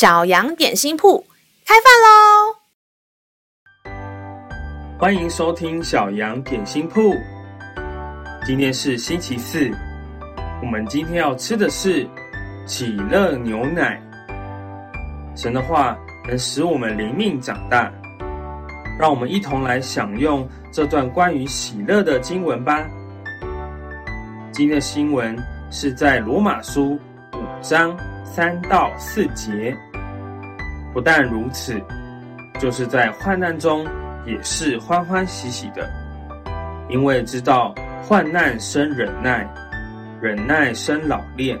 小羊点心铺开饭喽！欢迎收听小羊点心铺。今天是星期四，我们今天要吃的是喜乐牛奶。神的话能使我们灵命长大，让我们一同来享用这段关于喜乐的经文吧。今天的经文是在罗马书五章三到四节。不但如此，就是在患难中也是欢欢喜喜的，因为知道患难生忍耐，忍耐生老练，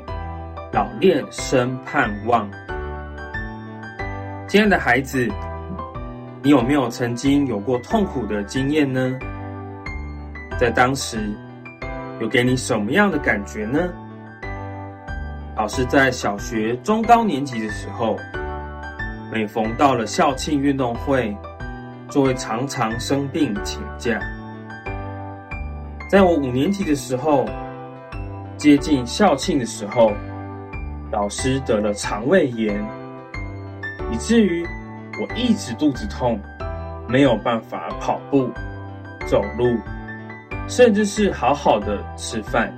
老练生盼望。亲爱的孩子，你有没有曾经有过痛苦的经验呢？在当时，有给你什么样的感觉呢？老师在小学中高年级的时候。每逢到了校庆运动会，就会常常生病请假。在我五年级的时候，接近校庆的时候，老师得了肠胃炎，以至于我一直肚子痛，没有办法跑步、走路，甚至是好好的吃饭，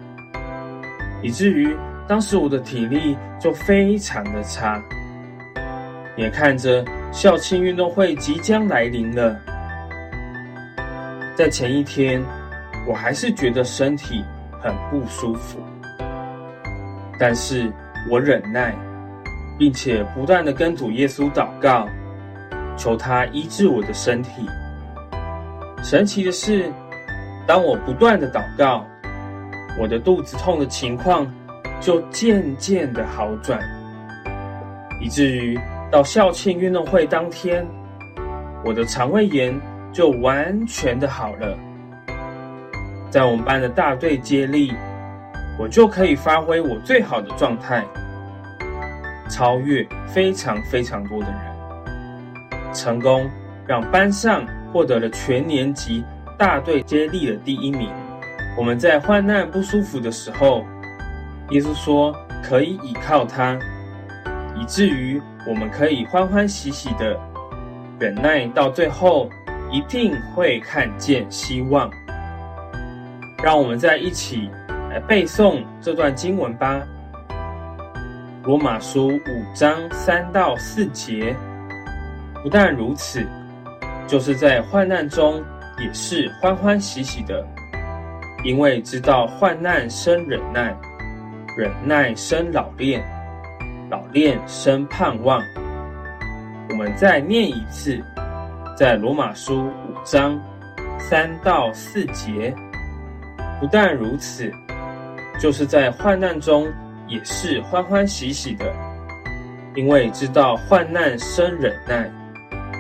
以至于当时我的体力就非常的差。眼看着校庆运动会即将来临了，在前一天，我还是觉得身体很不舒服，但是我忍耐，并且不断的跟主耶稣祷告，求他医治我的身体。神奇的是，当我不断的祷告，我的肚子痛的情况就渐渐的好转，以至于。到校庆运动会当天，我的肠胃炎就完全的好了。在我们班的大队接力，我就可以发挥我最好的状态，超越非常非常多的人，成功让班上获得了全年级大队接力的第一名。我们在患难不舒服的时候，耶稣说可以倚靠他。以至于我们可以欢欢喜喜的忍耐到最后，一定会看见希望。让我们再一起来背诵这段经文吧。罗马书五章三到四节。不但如此，就是在患难中也是欢欢喜喜的，因为知道患难生忍耐，忍耐生老练。老练生盼望。我们再念一次，在罗马书五章三到四节。不但如此，就是在患难中也是欢欢喜喜的，因为知道患难生忍耐，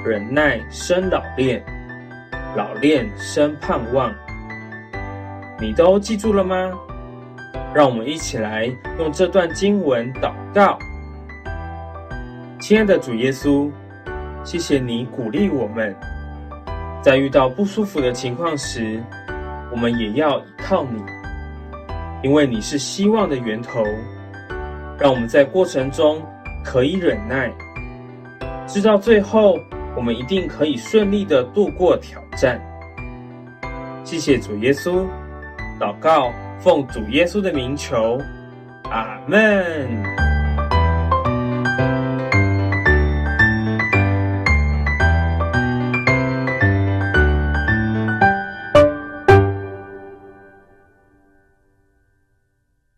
忍耐生老练，老练生盼望。你都记住了吗？让我们一起来用这段经文祷告。亲爱的主耶稣，谢谢你鼓励我们，在遇到不舒服的情况时，我们也要依靠你，因为你是希望的源头。让我们在过程中可以忍耐，直到最后，我们一定可以顺利的度过挑战。谢谢主耶稣，祷告奉主耶稣的名求，阿门。